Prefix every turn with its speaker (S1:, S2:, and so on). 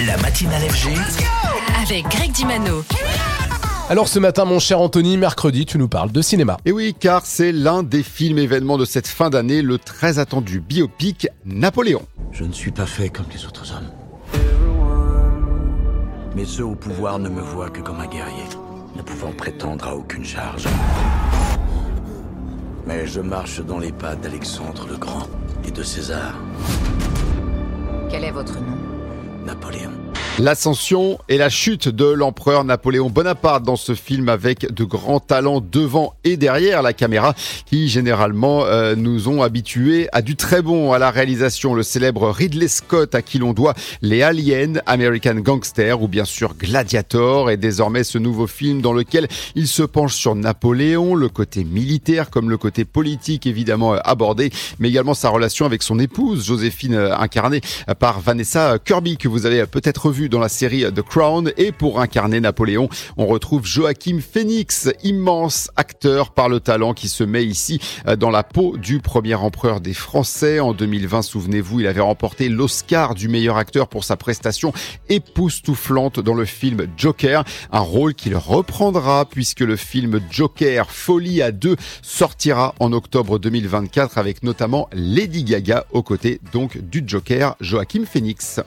S1: La matinale FG.
S2: Avec Greg Dimano.
S3: Alors ce matin, mon cher Anthony, mercredi, tu nous parles de cinéma.
S4: Et oui, car c'est l'un des films événements de cette fin d'année, le très attendu biopic Napoléon.
S1: Je ne suis pas fait comme les autres hommes. Mais ceux au pouvoir ne me voient que comme un guerrier, ne pouvant prétendre à aucune charge. Mais je marche dans les pas d'Alexandre le Grand et de César,
S5: Quel est votre nom?
S1: Napoléon.
S4: L'ascension et la chute de l'empereur Napoléon Bonaparte dans ce film avec de grands talents devant et derrière la caméra qui généralement euh, nous ont habitués à du très bon à la réalisation. Le célèbre Ridley Scott à qui l'on doit les Aliens, American Gangster ou bien sûr Gladiator et désormais ce nouveau film dans lequel il se penche sur Napoléon, le côté militaire comme le côté politique évidemment euh, abordé, mais également sa relation avec son épouse Joséphine euh, incarnée par Vanessa Kirby que vous avez peut-être vu dans la série The Crown et pour incarner Napoléon, on retrouve Joachim Phoenix, immense acteur par le talent qui se met ici euh, dans la peau du premier empereur des Français. En 2020, souvenez-vous, il avait remporté l'Oscar du meilleur acteur pour sa prestation époustouflante dans le film Joker, un rôle qu'il reprendra puisque le film Joker Folie à deux sortira en octobre 2024 avec notamment Lady Gaga aux côtés donc du Joker Joachim Phoenix.